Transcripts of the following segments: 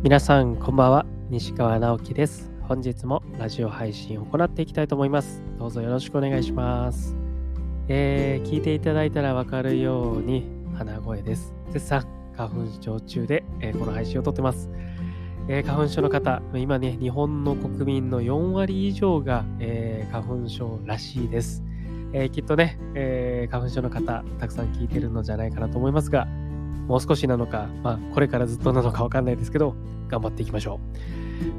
皆さんこんばんは。西川直樹です。本日もラジオ配信を行っていきたいと思います。どうぞよろしくお願いします。えー、聞いていただいたらわかるように鼻声です。絶賛花粉症中で、えー、この配信をとってます。えー、花粉症の方、今ね、日本の国民の4割以上が、えー、花粉症らしいです。えー、きっとね、えー花粉症の方、たくさん聞いてるのじゃないかなと思いますが、もう少しなのか、まあ、これからずっとなのかわかんないですけど、頑張っていきましょ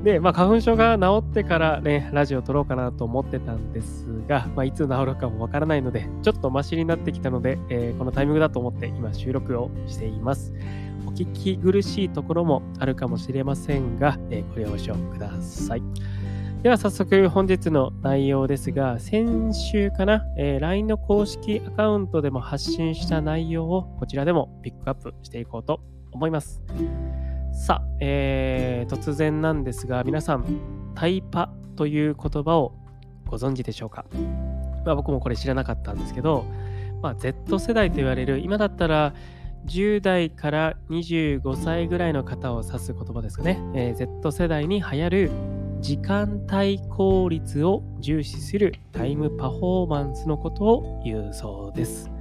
う。で、まあ、花粉症が治ってからね、ラジオ撮ろうかなと思ってたんですが、まあ、いつ治るかもわからないので、ちょっとマシになってきたので、えー、このタイミングだと思って今収録をしています。お聞き苦しいところもあるかもしれませんが、えー、ご了承ください。では早速本日の内容ですが、先週かな、えー、LINE の公式アカウントでも発信した内容をこちらでもピックアップしていこうと思います。さあ、えー、突然なんですが、皆さん、タイパという言葉をご存知でしょうか、まあ、僕もこれ知らなかったんですけど、まあ、Z 世代と言われる、今だったら10代から25歳ぐらいの方を指す言葉ですかね、えー、Z 世代に流行る時間帯効率を重視するタイムパフォーマンスのことを言うそうです。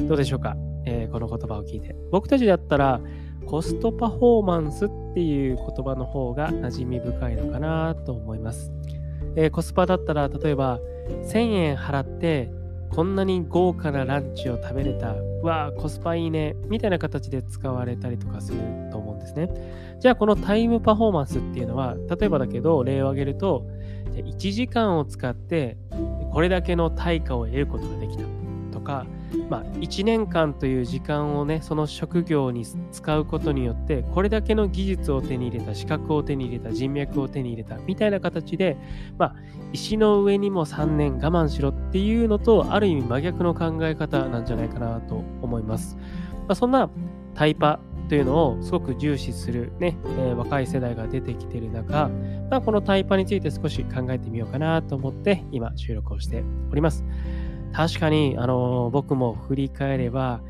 どうでしょうか、えー、この言葉を聞いて。僕たちだったらコストパフォーマンスっていう言葉の方が馴染み深いのかなと思います。えー、コスパだったら例えば1000円払ってこんなに豪華なランチを食べれた、わあ、コスパいいね、みたいな形で使われたりとかすると思ですね。じゃあ、このタイムパフォーマンスっていうのは、例えばだけど、例を挙げると、1時間を使って、これだけの対価を得ることができたとか、まあ、1年間という時間をね、その職業に使うことによって、これだけの技術を手に入れた、資格を手に入れた、人脈を手に入れた、みたいな形で、まあ、石の上にも3年我慢しろっていうのと、ある意味真逆の考え方なんじゃないかなと思います。まあ、そんなタイパというのをすごく重視するね、えー、若い世代が出てきている中、まあ、このタイパについて少し考えてみようかなと思って今収録をしております。確かに、あのー、僕も振り返れば、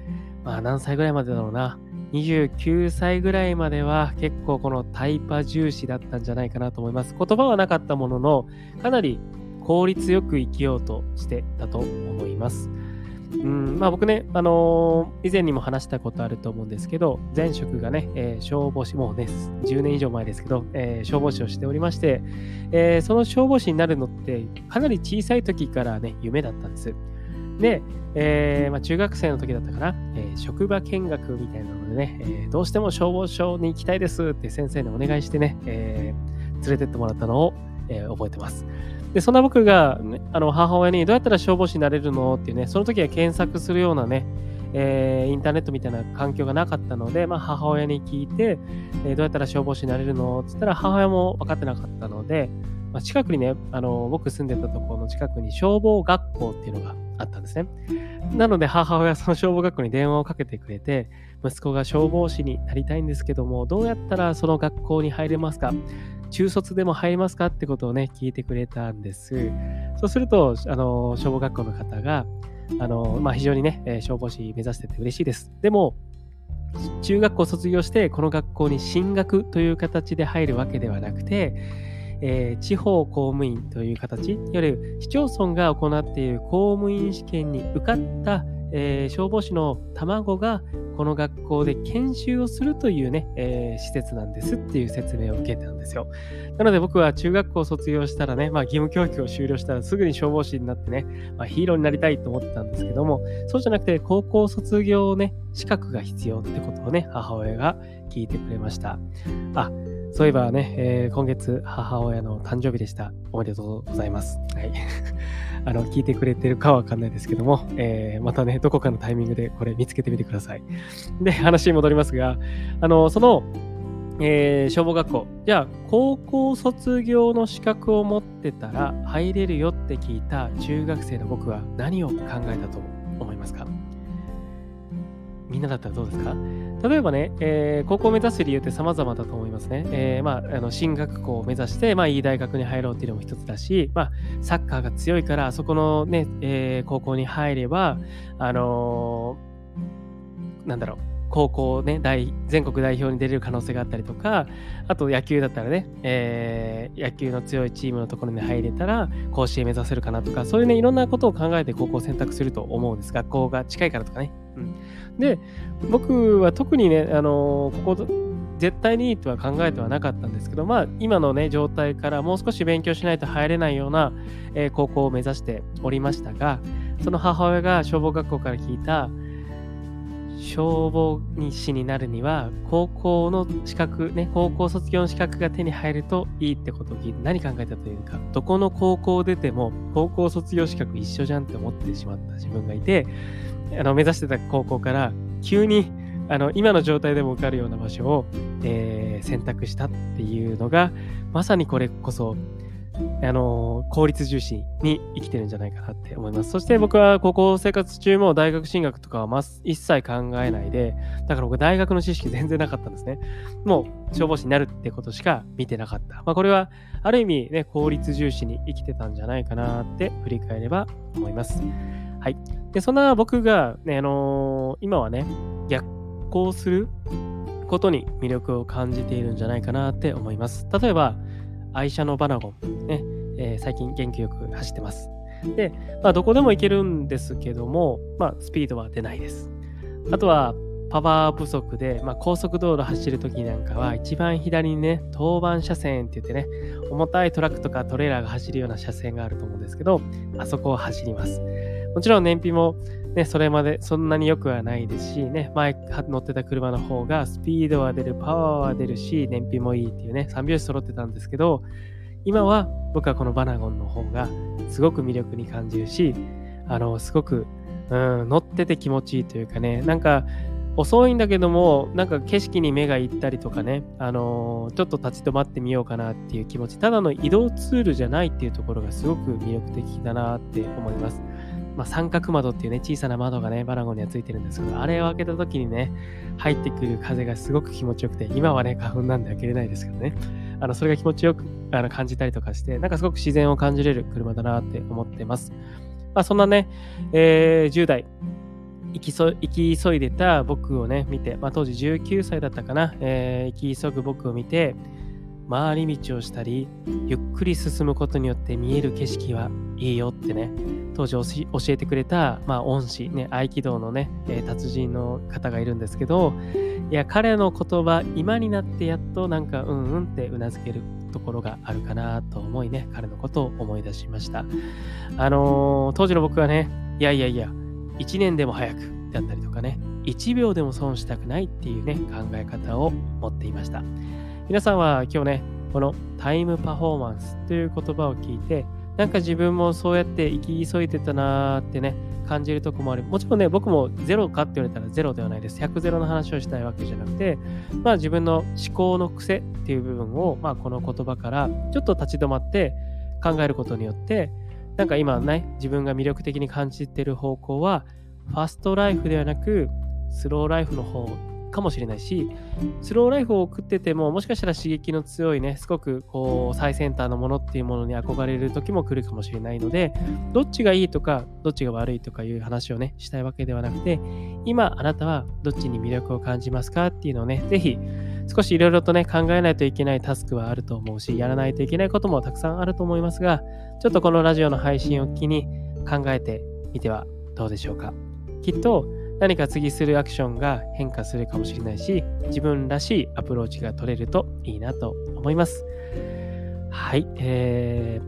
まあ何歳ぐらいまでだろうな。29歳ぐらいまでは結構このタイパ重視だったんじゃないかなと思います。言葉はなかったものの、かなり効率よく生きようとしてたと思います。うんまあ、僕ね、あのー、以前にも話したことあると思うんですけど、前職がね、えー、消防士、もうね、10年以上前ですけど、えー、消防士をしておりまして、えその消防士になるのって、かなり小さい時からね、夢だったんです。で、えまあ、中学生の時だったかな、え職場見学みたいなのでね、えどうしても消防署に行きたいですって先生にお願いしてね、え連れてってもらったのを、え覚えてます。で、そんな僕が、ね、あの母親にどうやったら消防士になれるのっていうね、その時は検索するようなね、えー、インターネットみたいな環境がなかったので、まあ、母親に聞いて、えー、どうやったら消防士になれるのって言ったら母親も分かってなかったので、まあ、近くにね、あの僕住んでたところの近くに消防学校っていうのがあったんですね。なので母親はその消防学校に電話をかけてくれて、息子が消防士になりたいんですけども、どうやったらその学校に入れますか？中卒でも入りますかってことをね、聞いてくれたんです。そうすると、あの、消防学校の方が、あの、まあ、非常にね、消防士目指してて嬉しいです。でも、中学校卒業して、この学校に進学という形で入るわけではなくて、えー、地方公務員という形、いわゆる市町村が行っている公務員試験に受かったえー、消防士の卵がこの学校で研修をするというね、えー、施設なんですっていう説明を受けたんですよ。なので僕は中学校を卒業したらね、まあ、義務教育を終了したらすぐに消防士になってね、まあ、ヒーローになりたいと思ってたんですけども、そうじゃなくて高校卒業ね、資格が必要ってことをね、母親が聞いてくれました。あ、そういえばね、えー、今月母親の誕生日でした。おめでとうございます。はい。あの、聞いてくれてるかはわかんないですけども、えー、またね、どこかのタイミングでこれ見つけてみてください。で、話に戻りますが、あの、その、えー、消防学校。じゃあ、高校卒業の資格を持ってたら入れるよって聞いた中学生の僕は何を考えたと思いますか？みんなだったらどうですか？例えばね、えー、高校を目指す理由って様々だと思いますね。えー、まあ、あの進学校を目指して、まあ、いい大学に入ろうっていうのも一つだし、まあ、サッカーが強いから、そこのね、えー、高校に入れば、あのー、なんだろう、高校ね、大全国代表に出れる可能性があったりとか、あと野球だったらね、えー、野球の強いチームのところに入れたら、甲子園目指せるかなとか、そういうね、いろんなことを考えて高校を選択すると思うんです。学校が近いからとかね。で、僕は特にね、あのー、ここ、絶対にいいとは考えてはなかったんですけど、まあ、今のね、状態からもう少し勉強しないと入れないような、えー、高校を目指しておりましたが、その母親が消防学校から聞いた、消防士になるには、高校の資格、ね、高校卒業の資格が手に入るといいってことを聞いて何考えたというか、どこの高校出ても高校卒業資格一緒じゃんって思ってしまった自分がいて、あの目指してた高校から急にあの今の状態でも受かるような場所を、えー、選択したっていうのが、まさにこれこそあの効率重視に生きてるんじゃないかなって思います。そして僕は高校生活中も大学進学とかはま一切考えないで、だから僕大学の知識全然なかったんですね。もう消防士になるってことしか見てなかった。まあこれはある意味ね、効率重視に生きてたんじゃないかなって振り返れば思います。はい。で、そんな僕がね、あのー、今はね、逆行することに魅力を感じているんじゃないかなって思います。例えば、愛車のバナゴン、ねえー、最近元気よく走ってます。で、まあ、どこでも行けるんですけども、まあ、スピードは出ないです。あとは、パワー不足で、まあ、高速道路走るときなんかは、一番左にね、当番車線って言ってね、重たいトラックとかトレーラーが走るような車線があると思うんですけど、あそこを走ります。もちろん燃費もね、それまでそんなに良くはないですし、ね、前乗ってた車の方がスピードは出る、パワーは出るし、燃費もいいっていうね、3拍子揃ってたんですけど、今は僕はこのバナゴンの方がすごく魅力に感じるし、あの、すごく、うん、乗ってて気持ちいいというかね、なんか、遅いんだけども、なんか景色に目がいったりとかね、あのー、ちょっと立ち止まってみようかなっていう気持ち、ただの移動ツールじゃないっていうところがすごく魅力的だなって思います。まあ、三角窓っていうね、小さな窓がね、バラゴンにはついてるんですけど、あれを開けた時にね、入ってくる風がすごく気持ちよくて、今はね、花粉なんで開けれないですけどね、あの、それが気持ちよくあの感じたりとかして、なんかすごく自然を感じれる車だなって思ってます。まあ、そんなね、えー、10代、行きそ行き急いでた僕をね、見て、まあ、当時19歳だったかな、えー、行き急ぐ僕を見て、回り道をしたり、ゆっくり進むことによって見える景色はいいよってね、当時教えてくれた、まあ、恩師、ね、合気道のね、えー、達人の方がいるんですけど、いや、彼の言葉、今になってやっとなんか、うんうんってうなずけるところがあるかなと思いね、彼のことを思い出しました。あのー、当時の僕はね、いやいやいや、1年でも早くだったりとかね、1秒でも損したくないっていうね、考え方を持っていました。皆さんは今日ね、このタイムパフォーマンスという言葉を聞いて、なんか自分もそうやって生き急いでたなーってね、感じるとこもある。もちろんね、僕もゼロかって言われたらゼロではないです。100ゼロの話をしたいわけじゃなくて、まあ自分の思考の癖っていう部分を、まあこの言葉からちょっと立ち止まって考えることによって、なんか今ね、自分が魅力的に感じてる方向は、ファストライフではなく、スローライフの方かもしれないし、スローライフを送ってても、もしかしたら刺激の強いね、すごくこう最先端のものっていうものに憧れる時も来るかもしれないので、どっちがいいとか、どっちが悪いとかいう話をね、したいわけではなくて、今あなたはどっちに魅力を感じますかっていうのをね、ぜひ少しいろいろとね、考えないといけないタスクはあると思うし、やらないといけないこともたくさんあると思いますが、ちょっとこのラジオの配信を機に考えてみてはどうでしょうか。きっと何か次するアクションが変化するかもしれないし、自分らしいアプローチが取れるといいなと思います。はい、え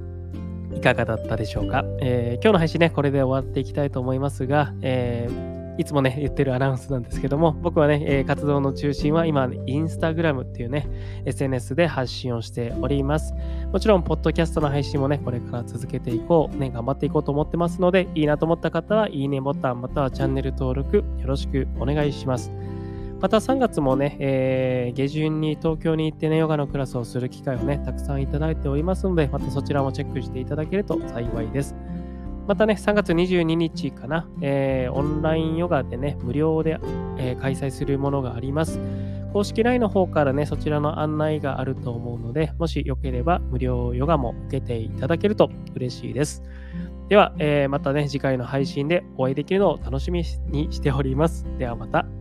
ー、いかがだったでしょうか、えー、今日の配信ね、これで終わっていきたいと思いますが、えーいつもね、言ってるアナウンスなんですけども、僕はね、え、活動の中心は今、インスタグラムっていうね、SNS で発信をしております。もちろん、ポッドキャストの配信もね、これから続けていこう、ね、頑張っていこうと思ってますので、いいなと思った方は、いいねボタン、またはチャンネル登録、よろしくお願いします。また3月もね、えー、下旬に東京に行ってね、ヨガのクラスをする機会をね、たくさんいただいておりますので、またそちらもチェックしていただけると幸いです。またね、3月22日かな、えー、オンラインヨガでね、無料で、えー、開催するものがあります。公式 LINE の方からね、そちらの案内があると思うので、もしよければ無料ヨガも受けていただけると嬉しいです。では、えー、またね、次回の配信でお会いできるのを楽しみにしております。ではまた。